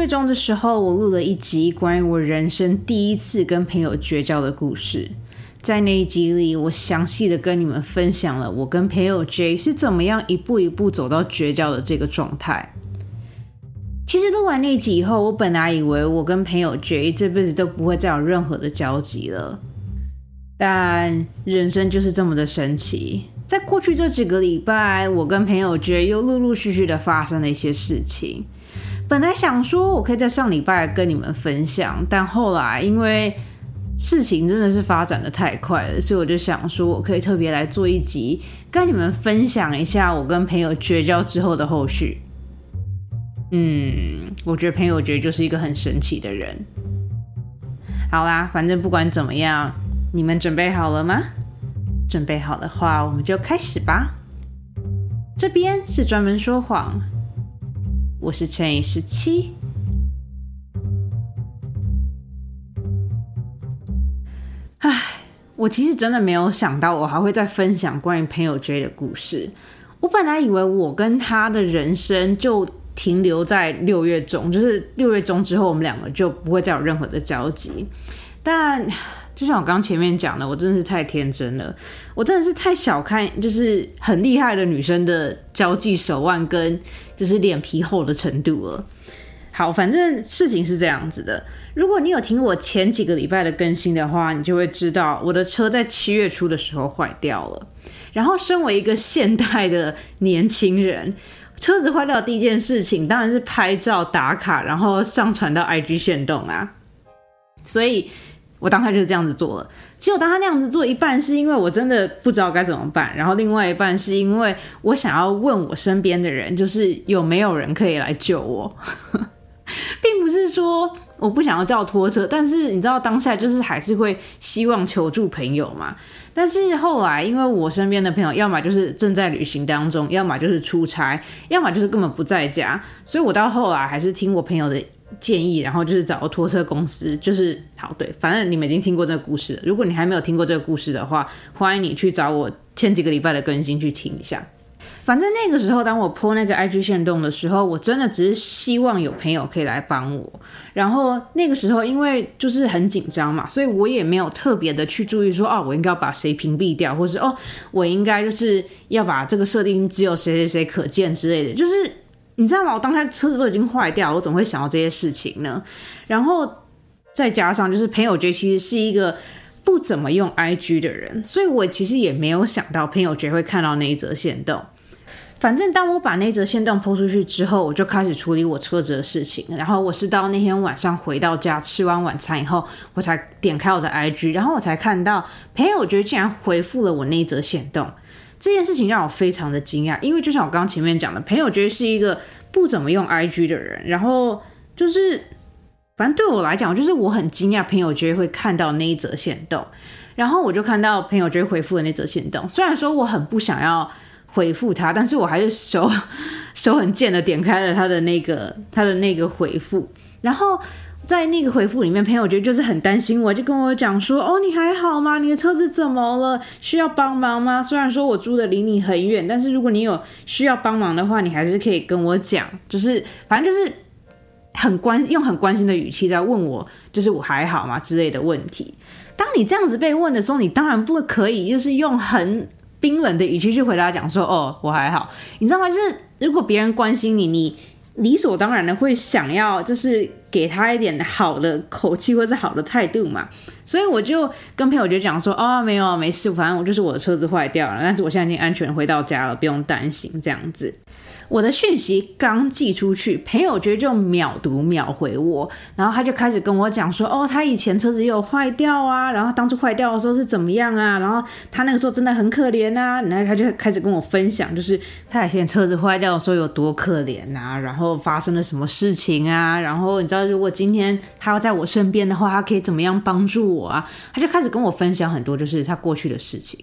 月中的时候，我录了一集关于我人生第一次跟朋友绝交的故事。在那一集里，我详细的跟你们分享了我跟朋友 J 是怎么样一步一步走到绝交的这个状态。其实录完那集以后，我本来以为我跟朋友 J 这辈子都不会再有任何的交集了。但人生就是这么的神奇，在过去这几个礼拜，我跟朋友 J 又陆陆续续的发生了一些事情。本来想说我可以在上礼拜跟你们分享，但后来因为事情真的是发展的太快了，所以我就想说，我可以特别来做一集，跟你们分享一下我跟朋友绝交之后的后续。嗯，我觉得朋友绝就是一个很神奇的人。好啦，反正不管怎么样，你们准备好了吗？准备好的话，我们就开始吧。这边是专门说谎，我是乘以十七。唉，我其实真的没有想到，我还会再分享关于朋友 J 的故事。我本来以为我跟他的人生就停留在六月中，就是六月中之后，我们两个就不会再有任何的交集。但就像我刚前面讲的，我真的是太天真了，我真的是太小看，就是很厉害的女生的交际手腕跟就是脸皮厚的程度了。好，反正事情是这样子的。如果你有听我前几个礼拜的更新的话，你就会知道我的车在七月初的时候坏掉了。然后，身为一个现代的年轻人，车子坏掉的第一件事情当然是拍照打卡，然后上传到 IG 线动啊。所以我当下就是这样子做了。结果当他那样子做一半，是因为我真的不知道该怎么办；然后另外一半是因为我想要问我身边的人，就是有没有人可以来救我。并不是说我不想要叫拖车，但是你知道当下就是还是会希望求助朋友嘛。但是后来，因为我身边的朋友要么就是正在旅行当中，要么就是出差，要么就是根本不在家，所以我到后来还是听我朋友的建议，然后就是找个拖车公司，就是好对，反正你们已经听过这个故事。如果你还没有听过这个故事的话，欢迎你去找我前几个礼拜的更新去听一下。反正那个时候，当我破那个 IG 线动的时候，我真的只是希望有朋友可以来帮我。然后那个时候，因为就是很紧张嘛，所以我也没有特别的去注意说，哦，我应该要把谁屏蔽掉，或是哦，我应该就是要把这个设定只有谁谁谁可见之类的。就是你知道吗？我当下车子都已经坏掉，我怎么会想到这些事情呢？然后再加上就是朋友觉得其实是一个不怎么用 IG 的人，所以我其实也没有想到朋友觉得会看到那一则线动。反正当我把那则线动抛出去之后，我就开始处理我车子的事情。然后我是到那天晚上回到家吃完晚餐以后，我才点开我的 IG，然后我才看到朋友觉竟然回复了我那一则线动。这件事情让我非常的惊讶，因为就像我刚刚前面讲的，朋友觉得是一个不怎么用 IG 的人。然后就是，反正对我来讲，就是我很惊讶朋友觉得会看到那一则线动。然后我就看到朋友觉得回复的那则线动，虽然说我很不想要。回复他，但是我还是手 手很贱的点开了他的那个他的那个回复，然后在那个回复里面，朋友觉得就是很担心我，就跟我讲说：“哦，你还好吗？你的车子怎么了？需要帮忙吗？”虽然说我住的离你很远，但是如果你有需要帮忙的话，你还是可以跟我讲，就是反正就是很关用很关心的语气在问我，就是我还好吗之类的问题。当你这样子被问的时候，你当然不可以就是用很。冰冷的语气去回答，讲说：“哦，我还好。”你知道吗？就是如果别人关心你，你理所当然的会想要，就是给他一点好的口气或者好的态度嘛。所以我就跟朋友就讲说：“哦，没有，没事，反正我就是我的车子坏掉了，但是我现在已经安全回到家了，不用担心。”这样子。我的讯息刚寄出去，朋友觉得就秒读秒回我，然后他就开始跟我讲说，哦，他以前车子也有坏掉啊，然后当初坏掉的时候是怎么样啊，然后他那个时候真的很可怜啊，然后他就开始跟我分享，就是他以前车子坏掉的时候有多可怜啊，然后发生了什么事情啊，然后你知道如果今天他要在我身边的话，他可以怎么样帮助我啊？他就开始跟我分享很多就是他过去的事情。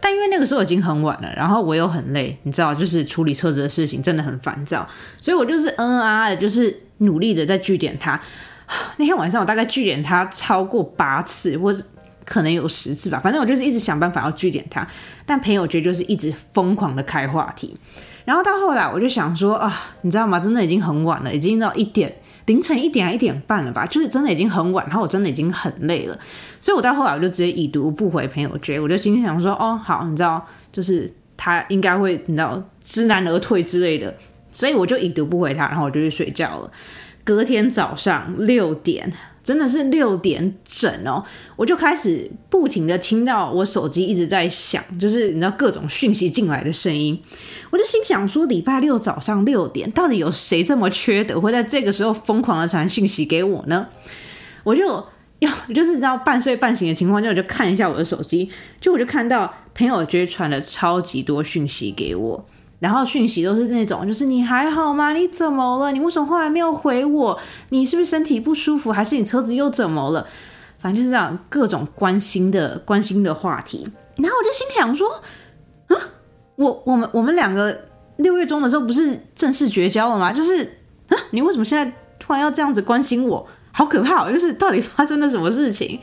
但因为那个时候已经很晚了，然后我又很累，你知道，就是处理车子的事情真的很烦躁，所以我就是嗯啊的，就是努力的在据点他。那天晚上我大概据点他超过八次，或者可能有十次吧，反正我就是一直想办法要据点他。但朋友觉就是一直疯狂的开话题，然后到后来我就想说啊，你知道吗？真的已经很晚了，已经到一点凌晨一点一点半了吧，就是真的已经很晚，然后我真的已经很累了，所以我到后来我就直接已读不回朋友圈，我就心想说，哦，好，你知道，就是他应该会，你知道，知难而退之类的，所以我就已读不回他，然后我就去睡觉了。隔天早上六点。真的是六点整哦，我就开始不停的听到我手机一直在响，就是你知道各种讯息进来的声音，我就心想说，礼拜六早上六点，到底有谁这么缺德，会在这个时候疯狂的传讯息给我呢？我就要 就是知道半睡半醒的情况下，我就看一下我的手机，就我就看到朋友圈传了超级多讯息给我。然后讯息都是那种，就是你还好吗？你怎么了？你为什么后来没有回我？你是不是身体不舒服？还是你车子又怎么了？反正就是这样各种关心的关心的话题。然后我就心想说，啊，我我们我们两个六月中的时候不是正式绝交了吗？就是啊，你为什么现在突然要这样子关心我？好可怕！就是到底发生了什么事情？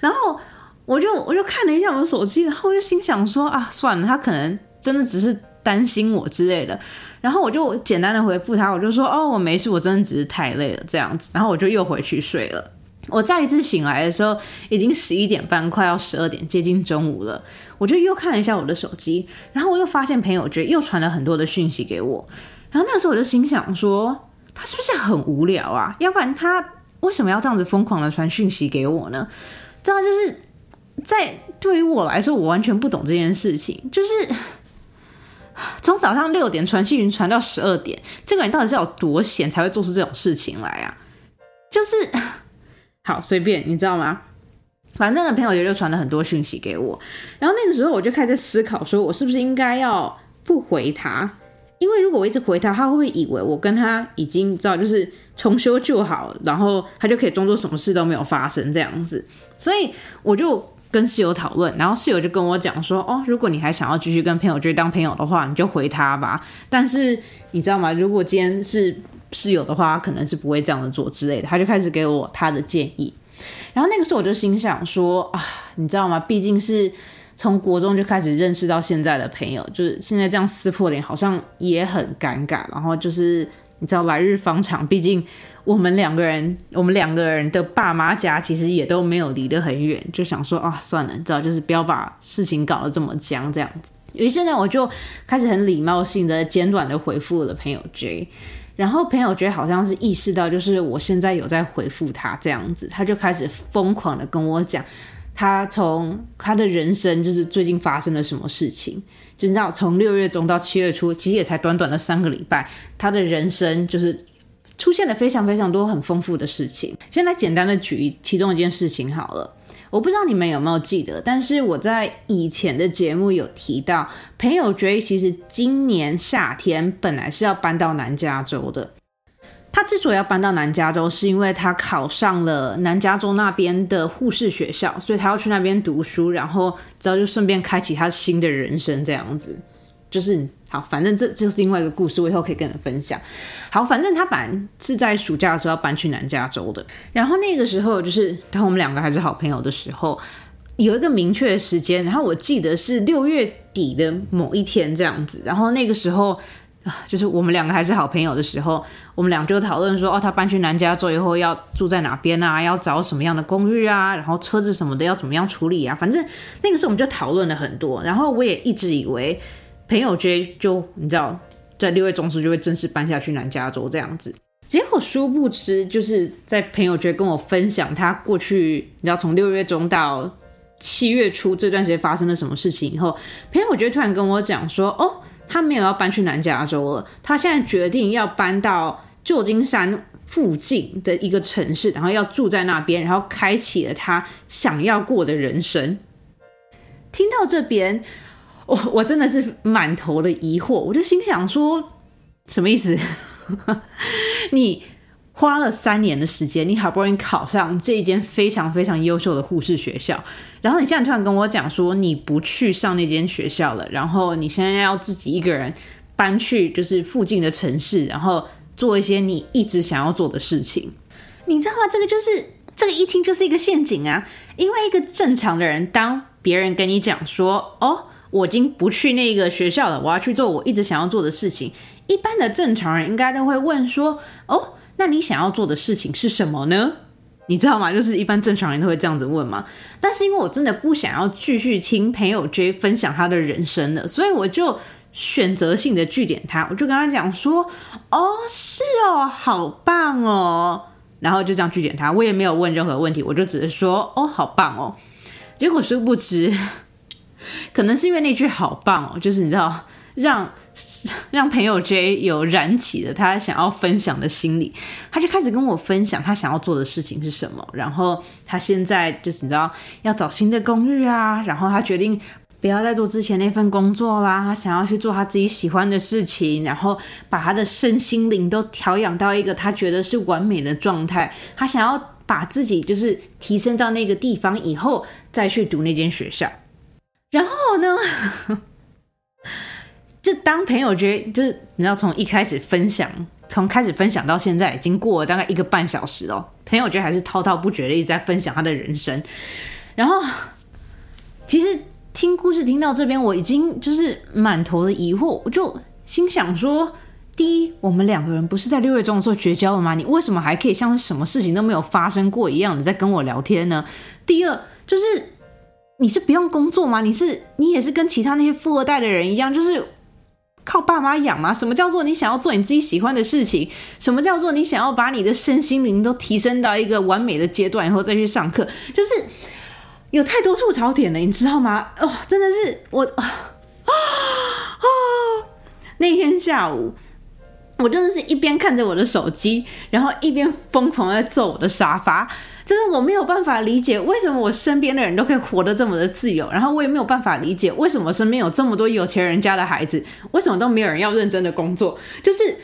然后我就我就看了一下我的手机，然后我就心想说啊，算了，他可能真的只是。担心我之类的，然后我就简单的回复他，我就说哦，我没事，我真的只是太累了这样子，然后我就又回去睡了。我再一次醒来的时候，已经十一点半，快要十二点，接近中午了。我就又看了一下我的手机，然后我又发现朋友圈又传了很多的讯息给我，然后那时候我就心想说，他是不是很无聊啊？要不然他为什么要这样子疯狂的传讯息给我呢？这样就是在对于我来说，我完全不懂这件事情，就是。从早上六点传讯传到十二点，这个人到底是有多闲才会做出这种事情来啊？就是 好随便，你知道吗？反正呢，朋友圈就传了很多讯息给我，然后那个时候我就开始思考，说我是不是应该要不回他？因为如果我一直回他，他会不会以为我跟他已经知道就是重修旧好，然后他就可以装作什么事都没有发生这样子？所以我就。跟室友讨论，然后室友就跟我讲说：“哦，如果你还想要继续跟朋友追当朋友的话，你就回他吧。但是你知道吗？如果今天是室友的话，他可能是不会这样子做之类的。”他就开始给我他的建议。然后那个时候我就心想说：“啊，你知道吗？毕竟是从国中就开始认识到现在的朋友，就是现在这样撕破脸，好像也很尴尬。然后就是你知道，来日方长，毕竟。”我们两个人，我们两个人的爸妈家其实也都没有离得很远，就想说啊，算了，知道就是不要把事情搞得这么僵这样子。于是呢，我就开始很礼貌性的、简短的回复了朋友 J，然后朋友 J 好像是意识到，就是我现在有在回复他这样子，他就开始疯狂的跟我讲，他从他的人生就是最近发生了什么事情，就你知道，从六月中到七月初，其实也才短短的三个礼拜，他的人生就是。出现了非常非常多很丰富的事情。现在简单的举其中一件事情好了，我不知道你们有没有记得，但是我在以前的节目有提到，朋友 J 其实今年夏天本来是要搬到南加州的。他之所以要搬到南加州，是因为他考上了南加州那边的护士学校，所以他要去那边读书，然后之后就顺便开启他新的人生这样子。就是好，反正这这是另外一个故事，我以后可以跟你分享。好，反正他本来是在暑假的时候要搬去南加州的，然后那个时候就是当我们两个还是好朋友的时候，有一个明确的时间，然后我记得是六月底的某一天这样子，然后那个时候，就是我们两个还是好朋友的时候，我们俩就讨论说，哦，他搬去南加州以后要住在哪边啊，要找什么样的公寓啊，然后车子什么的要怎么样处理啊，反正那个时候我们就讨论了很多，然后我也一直以为。朋友 J 就你知道，在六月中旬就会正式搬下去南加州这样子。结果殊不知，就是在朋友 J 跟我分享他过去，你知道从六月中到七月初这段时间发生了什么事情以后，朋友 J 突然跟我讲说：“哦，他没有要搬去南加州了，他现在决定要搬到旧金山附近的一个城市，然后要住在那边，然后开启了他想要过的人生。”听到这边。我我真的是满头的疑惑，我就心想说，什么意思？你花了三年的时间，你好不容易考上这一间非常非常优秀的护士学校，然后你现在突然跟我讲说你不去上那间学校了，然后你现在要自己一个人搬去就是附近的城市，然后做一些你一直想要做的事情，你知道吗？这个就是这个一听就是一个陷阱啊！因为一个正常的人，当别人跟你讲说哦。我已经不去那个学校了，我要去做我一直想要做的事情。一般的正常人应该都会问说：“哦，那你想要做的事情是什么呢？你知道吗？就是一般正常人都会这样子问嘛。但是因为我真的不想要继续听朋友 J 分享他的人生了，所以我就选择性的据点他，我就跟他讲说：“哦，是哦，好棒哦。”然后就这样据点他，我也没有问任何问题，我就只是说：“哦，好棒哦。”结果殊不知，可能是因为那句“好棒哦”，就是你知道。让让朋友 J 有燃起了他想要分享的心理，他就开始跟我分享他想要做的事情是什么。然后他现在就是你知道要找新的公寓啊，然后他决定不要再做之前那份工作啦，他想要去做他自己喜欢的事情，然后把他的身心灵都调养到一个他觉得是完美的状态。他想要把自己就是提升到那个地方以后再去读那间学校。然后呢？就当朋友觉得，就是你知道，从一开始分享，从开始分享到现在，已经过了大概一个半小时了。朋友觉得还是滔滔不绝的一直在分享他的人生。然后，其实听故事听到这边，我已经就是满头的疑惑，我就心想说：第一，我们两个人不是在六月中的时候绝交了吗？你为什么还可以像是什么事情都没有发生过一样的在跟我聊天呢？第二，就是你是不用工作吗？你是你也是跟其他那些富二代的人一样，就是。靠爸妈养吗？什么叫做你想要做你自己喜欢的事情？什么叫做你想要把你的身心灵都提升到一个完美的阶段以后再去上课？就是有太多吐槽点了，你知道吗？哦，真的是我啊啊啊！那天下午。我真的是一边看着我的手机，然后一边疯狂在揍我的沙发。就是我没有办法理解为什么我身边的人都可以活得这么的自由，然后我也没有办法理解为什么身边有这么多有钱人家的孩子，为什么都没有人要认真的工作。就是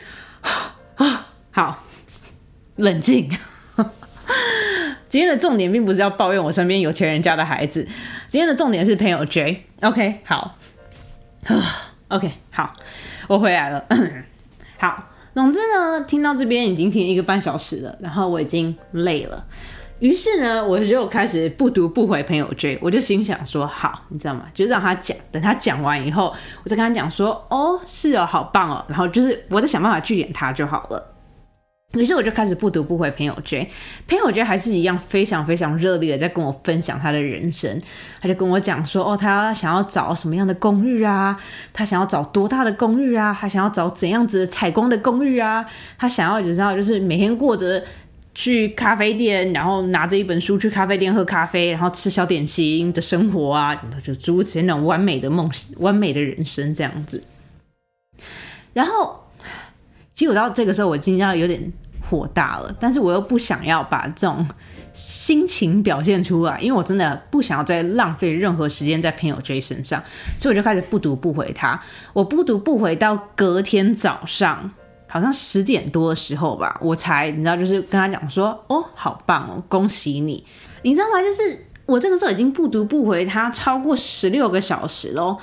啊，好冷静。今天的重点并不是要抱怨我身边有钱人家的孩子，今天的重点是朋友 J。OK，好，OK，好，我回来了。好，总之呢，听到这边已经听一个半小时了，然后我已经累了，于是呢，我就开始不读不回朋友圈，我就心想说，好，你知道吗？就让他讲，等他讲完以后，我再跟他讲说，哦，是哦，好棒哦，然后就是我在想办法拒点他就好了。于是我就开始不读不回朋友圈，朋友圈还是一样非常非常热烈的在跟我分享他的人生。他就跟我讲说，哦，他想要找什么样的公寓啊？他想要找多大的公寓啊？他想要找怎样子采光的公寓啊？他想要你知道，就是每天过着去咖啡店，然后拿着一本书去咖啡店喝咖啡，然后吃小点心的生活啊，就诸如此类那种完美的梦、完美的人生这样子。然后。其实我到这个时候，我已经要有点火大了，但是我又不想要把这种心情表现出来，因为我真的不想要再浪费任何时间在朋友 J 身上，所以我就开始不读不回他。我不读不回到隔天早上，好像十点多的时候吧，我才你知道，就是跟他讲说：“哦，好棒哦，恭喜你！”你知道吗？就是我这个时候已经不读不回他超过十六个小时喽。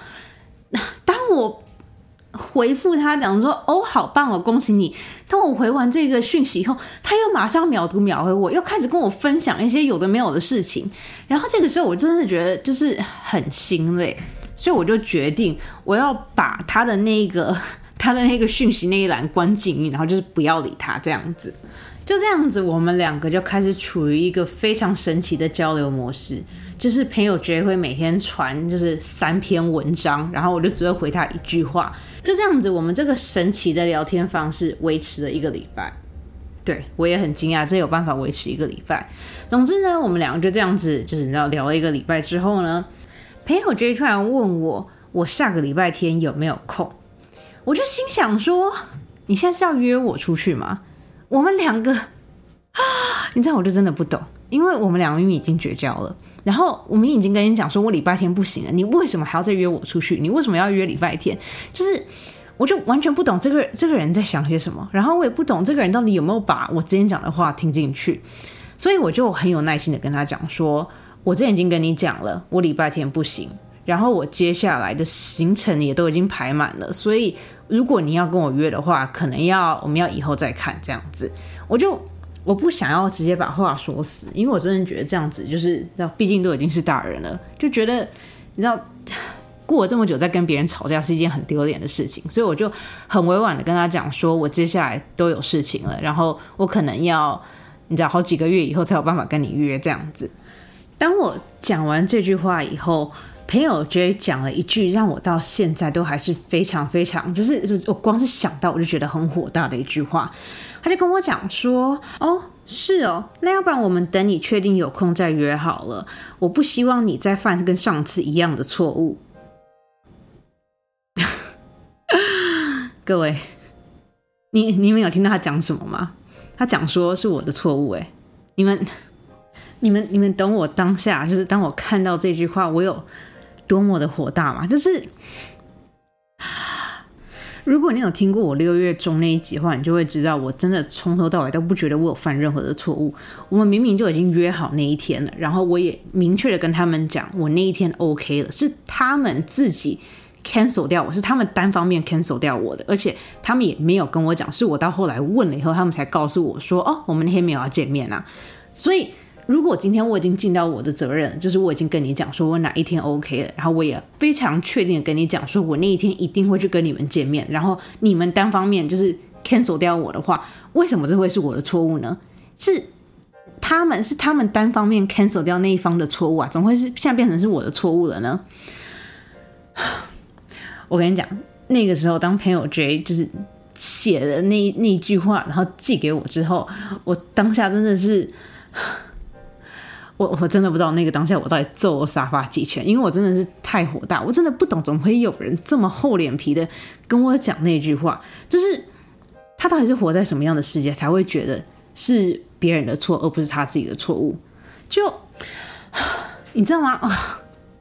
当我回复他讲说哦，好棒哦，恭喜你！当我回完这个讯息以后，他又马上秒读秒回我，又开始跟我分享一些有的没有的事情。然后这个时候，我真的觉得就是很心累，所以我就决定我要把他的那个他的那个讯息那一栏关静音，然后就是不要理他这样子。就这样子，我们两个就开始处于一个非常神奇的交流模式，就是朋友绝会每天传就是三篇文章，然后我就只会回他一句话。就这样子，我们这个神奇的聊天方式维持了一个礼拜。对我也很惊讶，这有办法维持一个礼拜。总之呢，我们两个就这样子，就是你知道聊了一个礼拜之后呢，朋友 J 突然问我，我下个礼拜天有没有空？我就心想说，你现在是要约我出去吗？我们两个啊，你知道，我就真的不懂，因为我们两个明明已经绝交了。然后我们已经跟你讲说，我礼拜天不行了，你为什么还要再约我出去？你为什么要约礼拜天？就是，我就完全不懂这个这个人在想些什么，然后我也不懂这个人到底有没有把我之前讲的话听进去，所以我就很有耐心的跟他讲说，我之前已经跟你讲了，我礼拜天不行，然后我接下来的行程也都已经排满了，所以如果你要跟我约的话，可能要我们要以后再看这样子，我就。我不想要直接把话说死，因为我真的觉得这样子就是，毕竟都已经是大人了，就觉得你知道，过了这么久再跟别人吵架是一件很丢脸的事情，所以我就很委婉的跟他讲说，我接下来都有事情了，然后我可能要你知道好几个月以后才有办法跟你约这样子。当我讲完这句话以后，朋友 J 讲了一句让我到现在都还是非常非常，就是我光是想到我就觉得很火大的一句话，他就跟我讲说，哦。是哦，那要不然我们等你确定有空再约好了。我不希望你再犯跟上次一样的错误。各位，你你们有听到他讲什么吗？他讲说是我的错误。哎，你们你们你们懂我当下就是当我看到这句话，我有多么的火大吗？就是。如果你有听过我六月中那一集的话，你就会知道，我真的从头到尾都不觉得我有犯任何的错误。我们明明就已经约好那一天了，然后我也明确的跟他们讲，我那一天 OK 了，是他们自己 cancel 掉我，是他们单方面 cancel 掉我的，而且他们也没有跟我讲，是我到后来问了以后，他们才告诉我说，哦，我们那天没有要见面啊，所以。如果今天我已经尽到我的责任，就是我已经跟你讲说我哪一天 OK 了，然后我也非常确定的跟你讲说我那一天一定会去跟你们见面，然后你们单方面就是 cancel 掉我的话，为什么这会是我的错误呢？是他们是他们单方面 cancel 掉那一方的错误啊，怎么会是现在变成是我的错误了呢？我跟你讲，那个时候当朋友 J 就是写的那那句话，然后寄给我之后，我当下真的是。我我真的不知道那个当下我到底揍我沙发几拳，因为我真的是太火大，我真的不懂怎么会有人这么厚脸皮的跟我讲那句话，就是他到底是活在什么样的世界才会觉得是别人的错而不是他自己的错误？就你知道吗？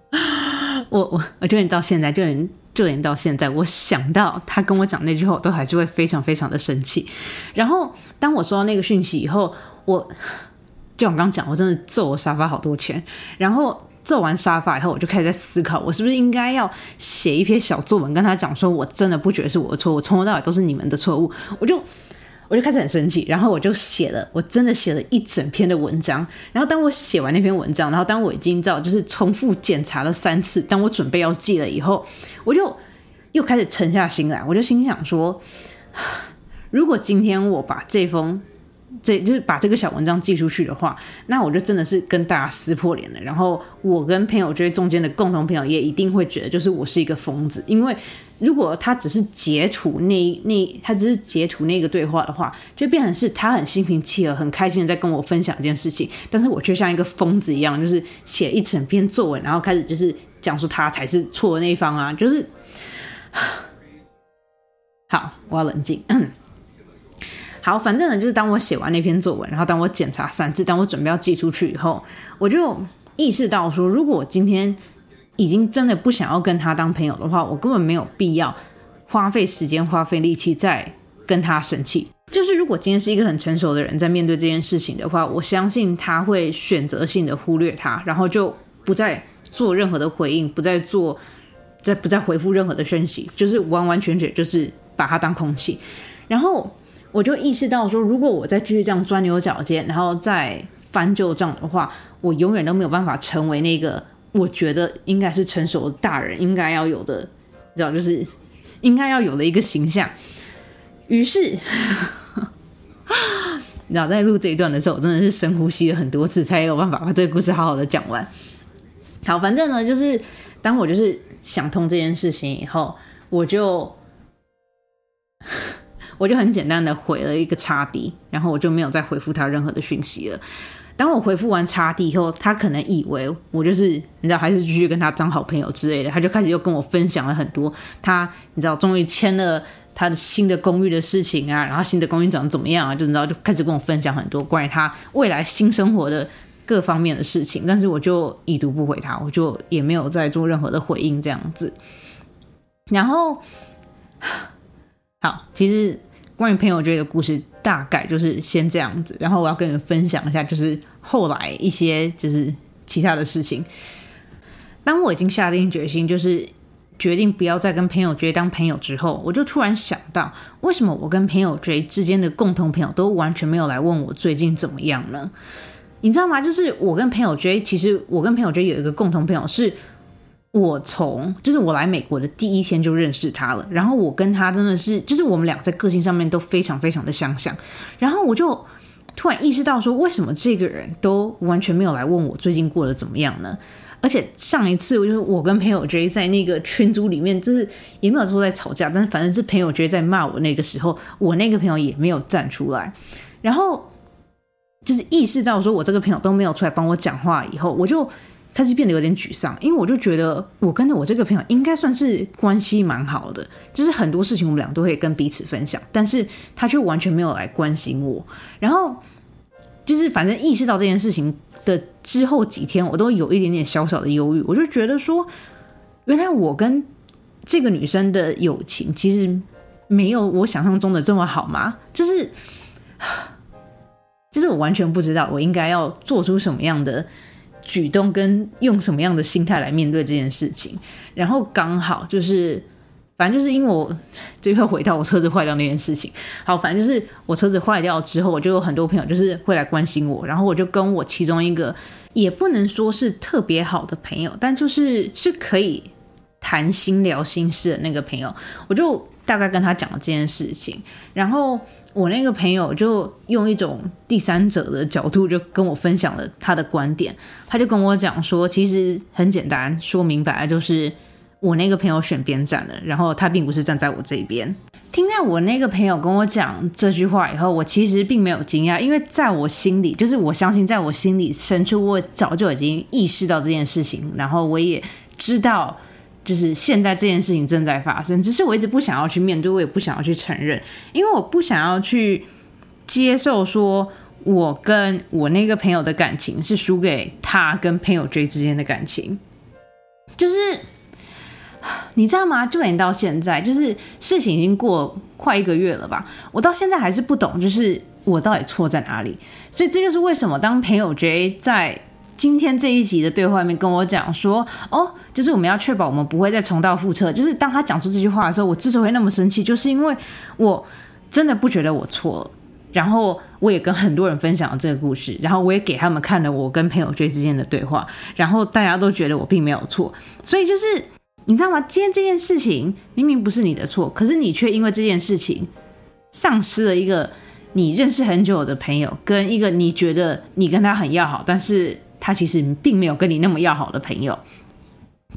我我我就连到现在，就连就连到现在，我想到他跟我讲那句话，我都还是会非常非常的生气。然后当我收到那个讯息以后，我。就我刚讲，我真的揍我沙发好多钱，然后揍完沙发以后，我就开始在思考，我是不是应该要写一篇小作文，跟他讲说，我真的不觉得是我的错误，从头到尾都是你们的错误。我就我就开始很生气，然后我就写了，我真的写了一整篇的文章。然后当我写完那篇文章，然后当我已经知道就是重复检查了三次，当我准备要寄了以后，我就又开始沉下心来，我就心想说，如果今天我把这封。这就是把这个小文章寄出去的话，那我就真的是跟大家撕破脸了。然后我跟朋友就是中间的共同朋友也一定会觉得，就是我是一个疯子。因为如果他只是截图那那，他只是截图那个对话的话，就变成是他很心平气和、很开心的在跟我分享一件事情，但是我却像一个疯子一样，就是写一整篇作文，然后开始就是讲述他才是错的那一方啊，就是 好，我要冷静。好，反正呢，就是当我写完那篇作文，然后当我检查三次，当我准备要寄出去以后，我就意识到说，如果我今天已经真的不想要跟他当朋友的话，我根本没有必要花费时间、花费力气再跟他生气。就是如果今天是一个很成熟的人在面对这件事情的话，我相信他会选择性的忽略他，然后就不再做任何的回应，不再做，再不再回复任何的讯息，就是完完全全就是把他当空气，然后。我就意识到说，如果我再继续这样钻牛角尖，然后再翻旧账的话，我永远都没有办法成为那个我觉得应该是成熟的大人应该要有的，你知道，就是应该要有的一个形象。于是，然后，在录这一段的时候，我真的是深呼吸了很多次，才有办法把这个故事好好的讲完。好，反正呢，就是当我就是想通这件事情以后，我就。我就很简单的回了一个叉 D，然后我就没有再回复他任何的讯息了。当我回复完叉 D 以后，他可能以为我就是你知道，还是继续跟他当好朋友之类的，他就开始又跟我分享了很多他你知道，终于签了他的新的公寓的事情啊，然后新的公寓长得怎么样啊，就你知道就开始跟我分享很多关于他未来新生活的各方面的事情。但是我就已读不回他，我就也没有再做任何的回应这样子。然后好，其实。关于朋友追的故事大概就是先这样子，然后我要跟你们分享一下，就是后来一些就是其他的事情。当我已经下定决心，就是决定不要再跟朋友追当朋友之后，我就突然想到，为什么我跟朋友追之间的共同朋友都完全没有来问我最近怎么样呢？你知道吗？就是我跟朋友追，其实我跟朋友追有一个共同朋友是。我从就是我来美国的第一天就认识他了，然后我跟他真的是，就是我们俩在个性上面都非常非常的相像，然后我就突然意识到说，为什么这个人都完全没有来问我最近过得怎么样呢？而且上一次我就是我跟朋友 J 在那个群组里面，就是也没有说在吵架，但是反正是朋友 J 在骂我那个时候，我那个朋友也没有站出来，然后就是意识到说我这个朋友都没有出来帮我讲话以后，我就。开始变得有点沮丧，因为我就觉得我跟着我这个朋友应该算是关系蛮好的，就是很多事情我们俩都会跟彼此分享，但是他却完全没有来关心我。然后就是反正意识到这件事情的之后几天，我都有一点点小小的忧郁。我就觉得说，原来我跟这个女生的友情其实没有我想象中的这么好吗？就是，就是我完全不知道我应该要做出什么样的。举动跟用什么样的心态来面对这件事情，然后刚好就是，反正就是因为我这个回到我车子坏掉那件事情，好，反正就是我车子坏掉之后，我就有很多朋友就是会来关心我，然后我就跟我其中一个也不能说是特别好的朋友，但就是是可以谈心聊心事的那个朋友，我就大概跟他讲了这件事情，然后。我那个朋友就用一种第三者的角度，就跟我分享了他的观点。他就跟我讲说，其实很简单，说明白就是我那个朋友选边站了，然后他并不是站在我这边。听到我那个朋友跟我讲这句话以后，我其实并没有惊讶，因为在我心里，就是我相信在我心里深处，我早就已经意识到这件事情，然后我也知道。就是现在这件事情正在发生，只是我一直不想要去面对，我也不想要去承认，因为我不想要去接受说我跟我那个朋友的感情是输给他跟朋友 J 之间的感情。就是你知道吗？就连到现在，就是事情已经过快一个月了吧，我到现在还是不懂，就是我到底错在哪里。所以这就是为什么当朋友 J 在。今天这一集的对话里面跟我讲说，哦，就是我们要确保我们不会再重蹈覆辙。就是当他讲出这句话的时候，我之所以那么生气，就是因为我真的不觉得我错了。然后我也跟很多人分享了这个故事，然后我也给他们看了我跟朋友追之间的对话，然后大家都觉得我并没有错。所以就是你知道吗？今天这件事情明明不是你的错，可是你却因为这件事情丧失了一个你认识很久的朋友，跟一个你觉得你跟他很要好，但是。他其实并没有跟你那么要好的朋友，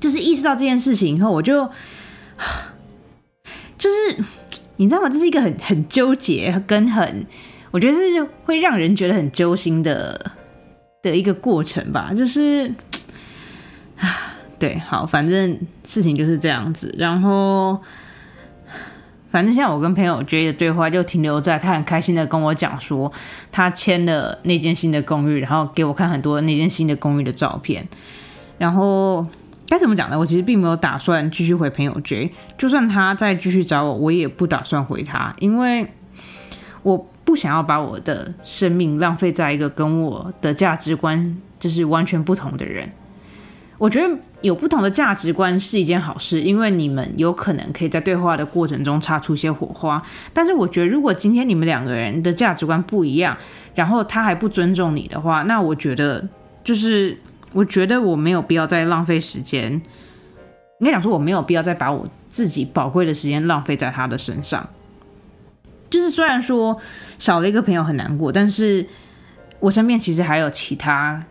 就是意识到这件事情以后，我就 就是你知道吗？这是一个很很纠结跟很，我觉得是会让人觉得很揪心的的一个过程吧。就是啊，对，好，反正事情就是这样子，然后。反正现在我跟朋友 J 的对话就停留在他很开心的跟我讲说他签了那间新的公寓，然后给我看很多那间新的公寓的照片。然后该怎么讲呢？我其实并没有打算继续回朋友 J，就算他再继续找我，我也不打算回他，因为我不想要把我的生命浪费在一个跟我的价值观就是完全不同的人。我觉得有不同的价值观是一件好事，因为你们有可能可以在对话的过程中擦出些火花。但是我觉得，如果今天你们两个人的价值观不一样，然后他还不尊重你的话，那我觉得就是我觉得我没有必要再浪费时间。应该讲说，我没有必要再把我自己宝贵的时间浪费在他的身上。就是虽然说少了一个朋友很难过，但是我身边其实还有其他。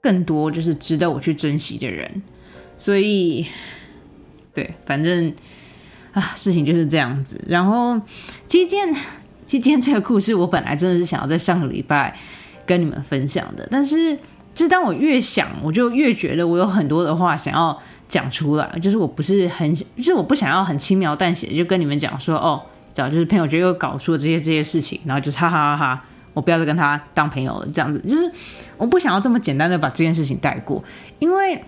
更多就是值得我去珍惜的人，所以，对，反正啊，事情就是这样子。然后，今天，今天这个故事，我本来真的是想要在上个礼拜跟你们分享的，但是，就当我越想，我就越觉得我有很多的话想要讲出来，就是我不是很，就是我不想要很轻描淡写就跟你们讲说，哦，早就是朋友就又搞出了这些这些事情，然后就是哈哈哈哈。我不要再跟他当朋友了，这样子就是我不想要这么简单的把这件事情带过，因为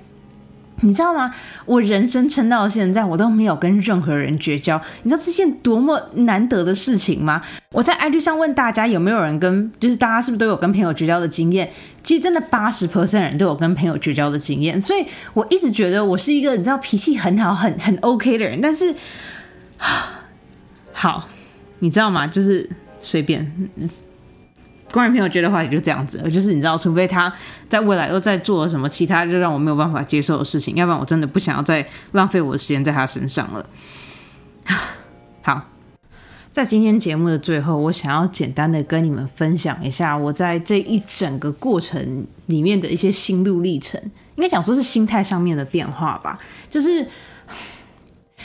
你知道吗？我人生撑到现在，我都没有跟任何人绝交。你知道这件多么难得的事情吗？我在 IG 上问大家有没有人跟，就是大家是不是都有跟朋友绝交的经验？其实真的八十 percent 人都有跟朋友绝交的经验，所以我一直觉得我是一个你知道脾气很好、很很 OK 的人。但是 好，你知道吗？就是随便。观众朋友觉得话也就这样子，就是你知道，除非他在未来又在做什么其他就让我没有办法接受的事情，要不然我真的不想要再浪费我的时间在他身上了。好，在今天节目的最后，我想要简单的跟你们分享一下我在这一整个过程里面的一些心路历程，应该讲说是心态上面的变化吧。就是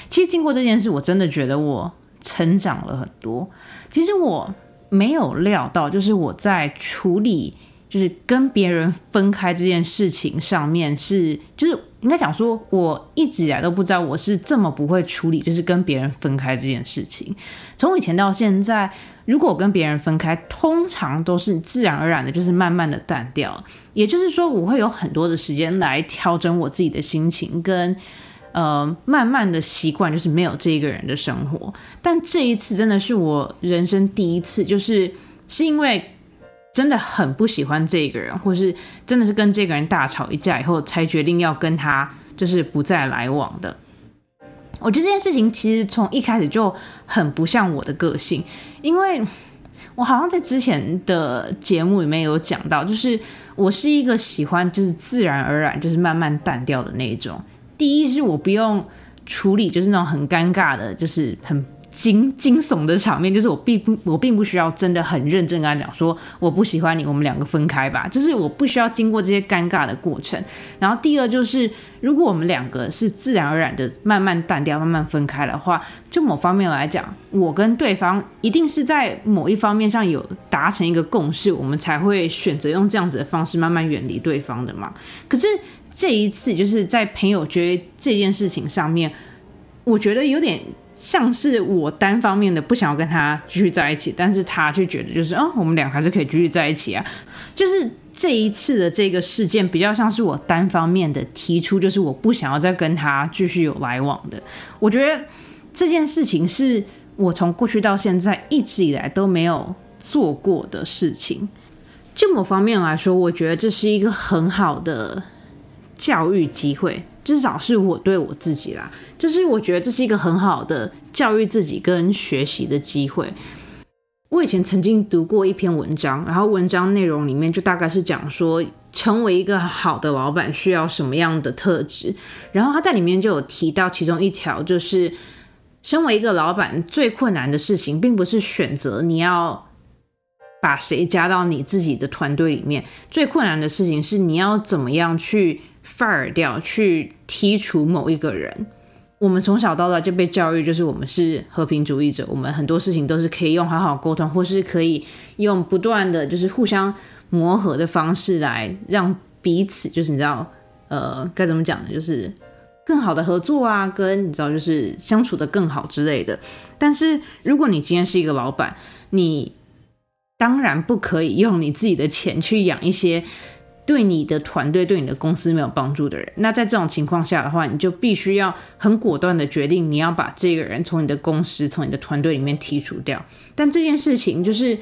其实经过这件事，我真的觉得我成长了很多。其实我没有料到，就是我在处理就是跟别人分开这件事情上面是就是。应该讲说，我一直以来都不知道我是这么不会处理，就是跟别人分开这件事情。从以前到现在，如果我跟别人分开，通常都是自然而然的，就是慢慢的淡掉。也就是说，我会有很多的时间来调整我自己的心情，跟呃慢慢的习惯，就是没有这一个人的生活。但这一次真的是我人生第一次，就是是因为。真的很不喜欢这个人，或是真的是跟这个人大吵一架以后，才决定要跟他就是不再来往的。我觉得这件事情其实从一开始就很不像我的个性，因为我好像在之前的节目里面有讲到，就是我是一个喜欢就是自然而然就是慢慢淡掉的那种。第一是我不用处理，就是那种很尴尬的，就是很。惊惊悚的场面，就是我并不，我并不需要真的很认真跟他讲说我不喜欢你，我们两个分开吧。就是我不需要经过这些尴尬的过程。然后第二就是，如果我们两个是自然而然的慢慢淡掉、慢慢分开的话，就某方面来讲，我跟对方一定是在某一方面上有达成一个共识，我们才会选择用这样子的方式慢慢远离对方的嘛。可是这一次就是在朋友觉得这件事情上面，我觉得有点。像是我单方面的不想要跟他继续在一起，但是他却觉得就是啊，我们俩还是可以继续在一起啊。就是这一次的这个事件比较像是我单方面的提出，就是我不想要再跟他继续有来往的。我觉得这件事情是我从过去到现在一直以来都没有做过的事情。就某方面来说，我觉得这是一个很好的教育机会。至少是我对我自己啦，就是我觉得这是一个很好的教育自己跟学习的机会。我以前曾经读过一篇文章，然后文章内容里面就大概是讲说，成为一个好的老板需要什么样的特质，然后他在里面就有提到其中一条，就是身为一个老板最困难的事情，并不是选择你要把谁加到你自己的团队里面，最困难的事情是你要怎么样去。Fire 掉去剔除某一个人，我们从小到大就被教育，就是我们是和平主义者，我们很多事情都是可以用好好沟通，或是可以用不断的就是互相磨合的方式来让彼此，就是你知道，呃，该怎么讲呢？就是更好的合作啊，跟你知道，就是相处的更好之类的。但是如果你今天是一个老板，你当然不可以用你自己的钱去养一些。对你的团队、对你的公司没有帮助的人，那在这种情况下的话，你就必须要很果断的决定，你要把这个人从你的公司、从你的团队里面剔除掉。但这件事情就是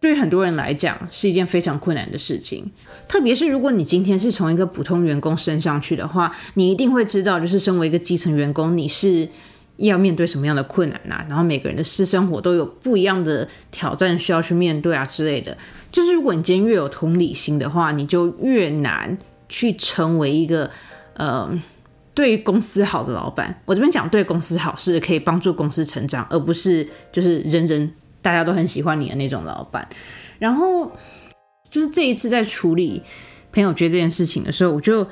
对于很多人来讲是一件非常困难的事情，特别是如果你今天是从一个普通员工升上去的话，你一定会知道，就是身为一个基层员工，你是。要面对什么样的困难呐？然后每个人的私生活都有不一样的挑战需要去面对啊之类的。就是如果你今天越有同理心的话，你就越难去成为一个呃对于公司好的老板。我这边讲对公司好是可以帮助公司成长，而不是就是人人大家都很喜欢你的那种老板。然后就是这一次在处理朋友圈这件事情的时候，我就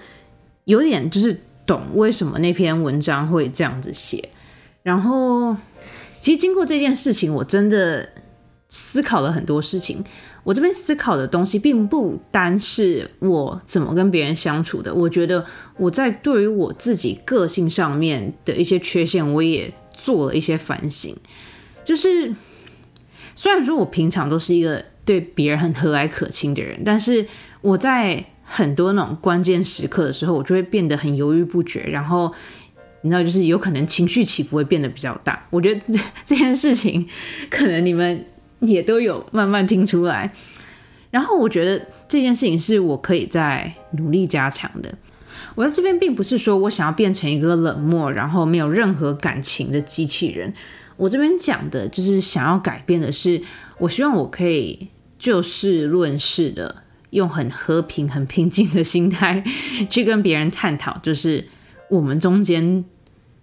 有点就是懂为什么那篇文章会这样子写。然后，其实经过这件事情，我真的思考了很多事情。我这边思考的东西，并不单是我怎么跟别人相处的。我觉得我在对于我自己个性上面的一些缺陷，我也做了一些反省。就是虽然说我平常都是一个对别人很和蔼可亲的人，但是我在很多那种关键时刻的时候，我就会变得很犹豫不决，然后。你知道，就是有可能情绪起伏会变得比较大。我觉得这件事情，可能你们也都有慢慢听出来。然后，我觉得这件事情是我可以在努力加强的。我在这边并不是说我想要变成一个冷漠，然后没有任何感情的机器人。我这边讲的就是想要改变的是，我希望我可以就事论事的，用很和平、很平静的心态 去跟别人探讨，就是我们中间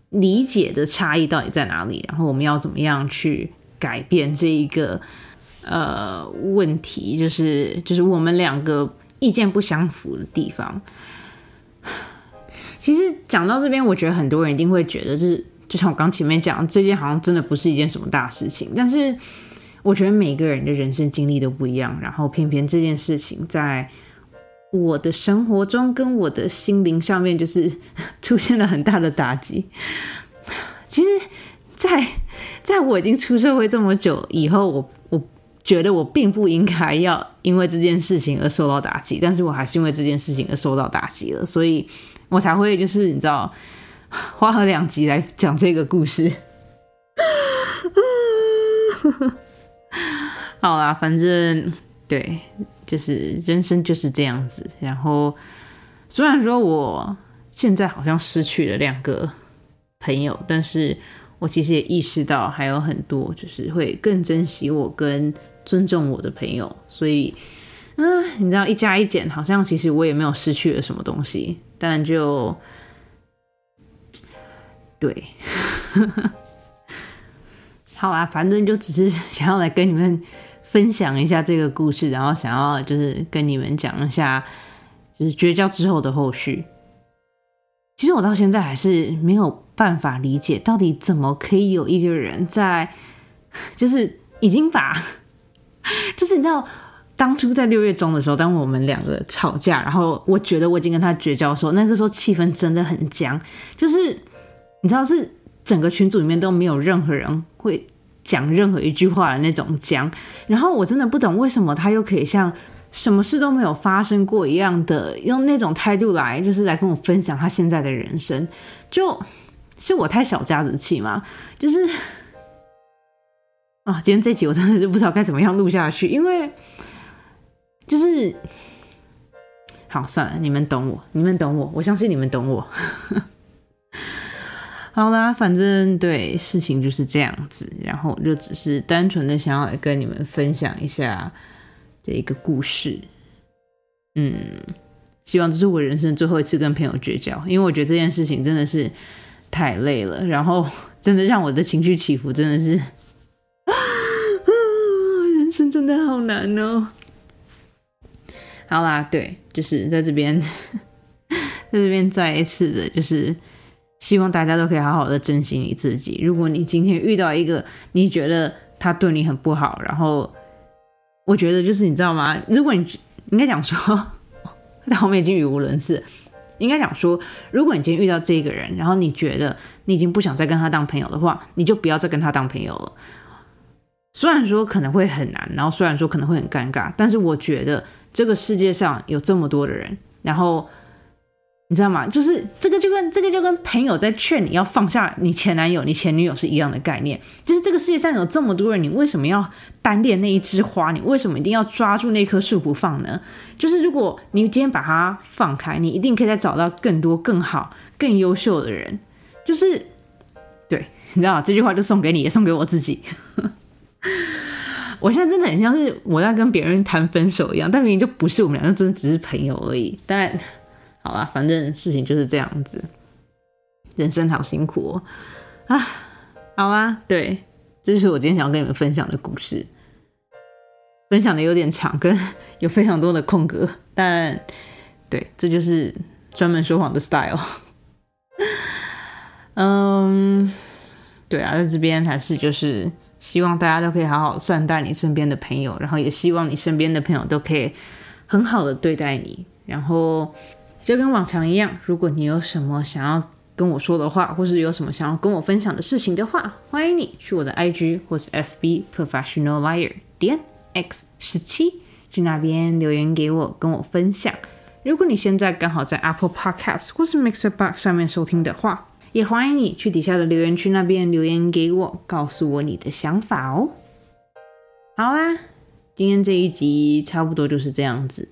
理解的差异到底在哪里，然后我们要怎么样去改变这一个呃问题，就是就是我们两个意见不相符的地方。其实讲到这边，我觉得很多人一定会觉得，就是就像我刚前面讲，这件好像真的不是一件什么大事情，但是。我觉得每个人的人生经历都不一样，然后偏偏这件事情在我的生活中跟我的心灵上面，就是 出现了很大的打击。其实，在在我已经出社会这么久以后，我我觉得我并不应该要因为这件事情而受到打击，但是我还是因为这件事情而受到打击了，所以我才会就是你知道花了两集来讲这个故事。好啦，反正对，就是人生就是这样子。然后虽然说我现在好像失去了两个朋友，但是我其实也意识到还有很多，就是会更珍惜我跟尊重我的朋友。所以，嗯，你知道一加一减，好像其实我也没有失去了什么东西，但就对，好啊，反正就只是想要来跟你们。分享一下这个故事，然后想要就是跟你们讲一下，就是绝交之后的后续。其实我到现在还是没有办法理解，到底怎么可以有一个人在，就是已经把，就是你知道，当初在六月中的时候，当我们两个吵架，然后我觉得我已经跟他绝交的时候，那个时候气氛真的很僵，就是你知道，是整个群组里面都没有任何人会。讲任何一句话的那种讲，然后我真的不懂为什么他又可以像什么事都没有发生过一样的用那种态度来，就是来跟我分享他现在的人生，就是我太小家子气嘛？就是啊，今天这集我真的是不知道该怎么样录下去，因为就是好算了，你们懂我，你们懂我，我相信你们懂我。好啦，反正对事情就是这样子，然后我就只是单纯的想要来跟你们分享一下这一个故事。嗯，希望这是我人生最后一次跟朋友绝交，因为我觉得这件事情真的是太累了，然后真的让我的情绪起伏真的是，啊人生真的好难哦。好啦，对，就是在这边，在这边再一次的，就是。希望大家都可以好好的珍惜你自己。如果你今天遇到一个你觉得他对你很不好，然后我觉得就是你知道吗？如果你应该讲说，但我们已经语无伦次。应该讲说，如果你今天遇到这个人，然后你觉得你已经不想再跟他当朋友的话，你就不要再跟他当朋友了。虽然说可能会很难，然后虽然说可能会很尴尬，但是我觉得这个世界上有这么多的人，然后。你知道吗？就是这个就跟这个就跟朋友在劝你要放下你前男友、你前女友是一样的概念。就是这个世界上有这么多人，你为什么要单恋那一枝花？你为什么一定要抓住那棵树不放呢？就是如果你今天把它放开，你一定可以再找到更多、更好、更优秀的人。就是对，你知道这句话就送给你，也送给我自己。我现在真的很像是我在跟别人谈分手一样，但明明就不是，我们两个真的只是朋友而已。但好了，反正事情就是这样子，人生好辛苦哦啊！好啊，对，这就是我今天想要跟你们分享的故事，分享的有点长，跟 有非常多的空格，但对，这就是专门说谎的 style。嗯，对啊，在这边还是就是希望大家都可以好好善待你身边的朋友，然后也希望你身边的朋友都可以很好的对待你，然后。就跟往常一样，如果你有什么想要跟我说的话，或是有什么想要跟我分享的事情的话，欢迎你去我的 IG 或是 FB Professional Liar 点 X 十七去那边留言给我，跟我分享。如果你现在刚好在 Apple Podcast 或是 Mixer Box 上面收听的话，也欢迎你去底下的留言区那边留言给我，告诉我你的想法哦。好啦，今天这一集差不多就是这样子。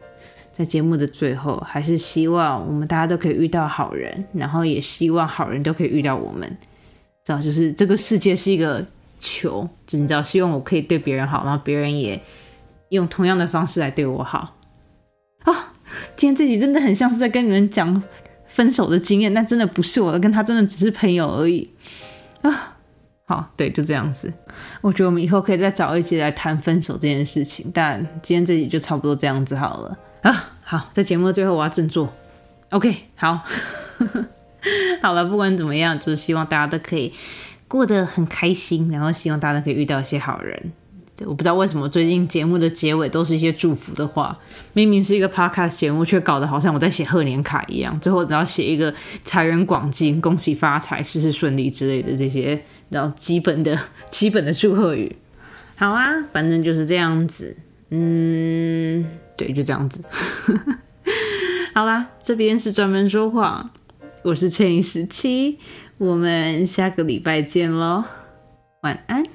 在节目的最后，还是希望我们大家都可以遇到好人，然后也希望好人都可以遇到我们。知道，就是这个世界是一个球，就你知道，希望我可以对别人好，然后别人也用同样的方式来对我好。啊，今天这集真的很像是在跟你们讲分手的经验，但真的不是我，跟他真的只是朋友而已。啊，好，对，就这样子。我觉得我们以后可以再找一集来谈分手这件事情，但今天这集就差不多这样子好了。啊，好，在节目的最后我要振作。OK，好，好了，不管怎么样，就是希望大家都可以过得很开心，然后希望大家都可以遇到一些好人。我不知道为什么最近节目的结尾都是一些祝福的话，明明是一个 podcast 节目，却搞得好像我在写贺年卡一样，最后只要写一个财源广进、恭喜发财、事事顺利之类的这些，然后基本的基本的祝贺语。好啊，反正就是这样子，嗯，对，就这样子。好啦，这边是专门说谎，我是乘以十七，我们下个礼拜见喽，晚安。